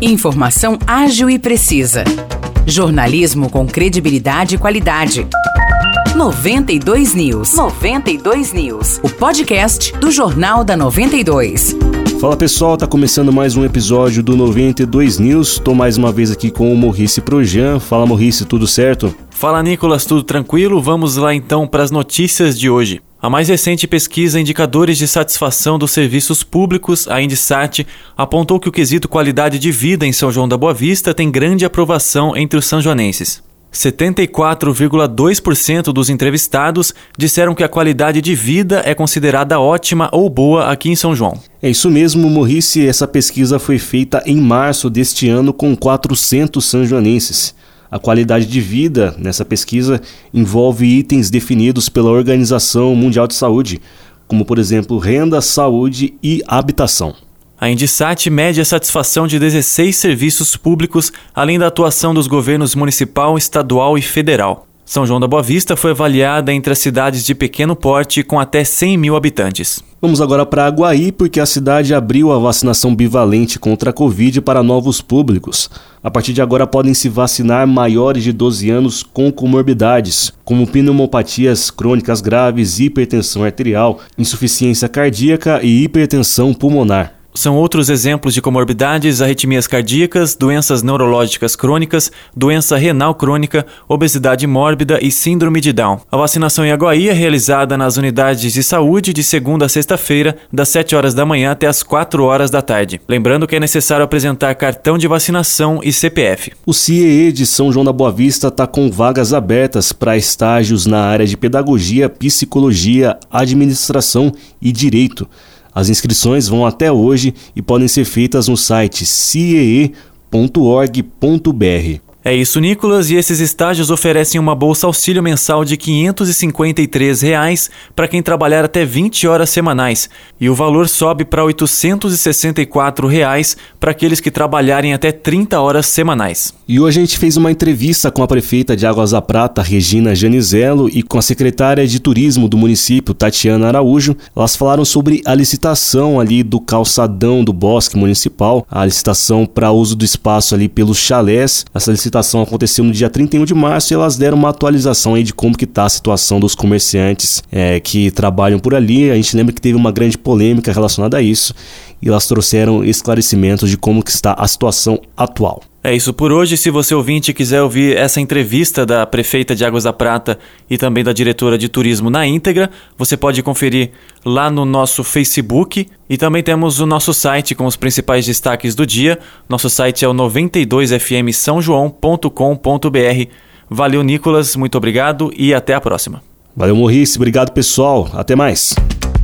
Informação ágil e precisa. Jornalismo com credibilidade e qualidade. 92 News. 92 News. O podcast do Jornal da 92. Fala pessoal, tá começando mais um episódio do 92 News. Tô mais uma vez aqui com o Morrice Projan. Fala Morrice, tudo certo? Fala Nicolas, tudo tranquilo? Vamos lá então para as notícias de hoje. A mais recente pesquisa Indicadores de Satisfação dos Serviços Públicos, a Indisat, apontou que o quesito qualidade de vida em São João da Boa Vista tem grande aprovação entre os sanjoanenses. 74,2% dos entrevistados disseram que a qualidade de vida é considerada ótima ou boa aqui em São João. É isso mesmo, Morrice. Essa pesquisa foi feita em março deste ano com 400 sanjoanenses. A qualidade de vida nessa pesquisa envolve itens definidos pela Organização Mundial de Saúde, como por exemplo renda, saúde e habitação. A Indisat mede a satisfação de 16 serviços públicos, além da atuação dos governos municipal, estadual e federal. São João da Boa Vista foi avaliada entre as cidades de pequeno porte com até 100 mil habitantes. Vamos agora para Aguaí, porque a cidade abriu a vacinação bivalente contra a Covid para novos públicos. A partir de agora podem se vacinar maiores de 12 anos com comorbidades, como pneumopatias crônicas graves, hipertensão arterial, insuficiência cardíaca e hipertensão pulmonar. São outros exemplos de comorbidades, arritmias cardíacas, doenças neurológicas crônicas, doença renal crônica, obesidade mórbida e síndrome de Down. A vacinação em Aguaí é realizada nas unidades de saúde de segunda a sexta-feira, das 7 horas da manhã até as 4 horas da tarde. Lembrando que é necessário apresentar cartão de vacinação e CPF. O CIEE de São João da Boa Vista está com vagas abertas para estágios na área de pedagogia, psicologia, administração e direito. As inscrições vão até hoje e podem ser feitas no site ciee.org.br. É isso, Nicolas, e esses estágios oferecem uma bolsa auxílio mensal de 553 reais para quem trabalhar até 20 horas semanais, e o valor sobe para 864 reais para aqueles que trabalharem até 30 horas semanais. E hoje a gente fez uma entrevista com a prefeita de Águas da Prata, Regina Janizelo, e com a secretária de turismo do município, Tatiana Araújo. Elas falaram sobre a licitação ali do calçadão do bosque municipal, a licitação para uso do espaço ali pelos chalés. Essa licitação aconteceu no dia 31 de março e elas deram uma atualização aí de como que tá a situação dos comerciantes é, que trabalham por ali. A gente lembra que teve uma grande polêmica relacionada a isso e elas trouxeram esclarecimentos de como que está a situação atual. É isso por hoje. Se você ouvinte quiser ouvir essa entrevista da prefeita de Águas da Prata e também da diretora de turismo na íntegra, você pode conferir lá no nosso Facebook e também temos o nosso site com os principais destaques do dia. Nosso site é o 92fmsãojoão.com.br. Valeu, Nicolas, muito obrigado e até a próxima. Valeu, Morrice, obrigado pessoal, até mais.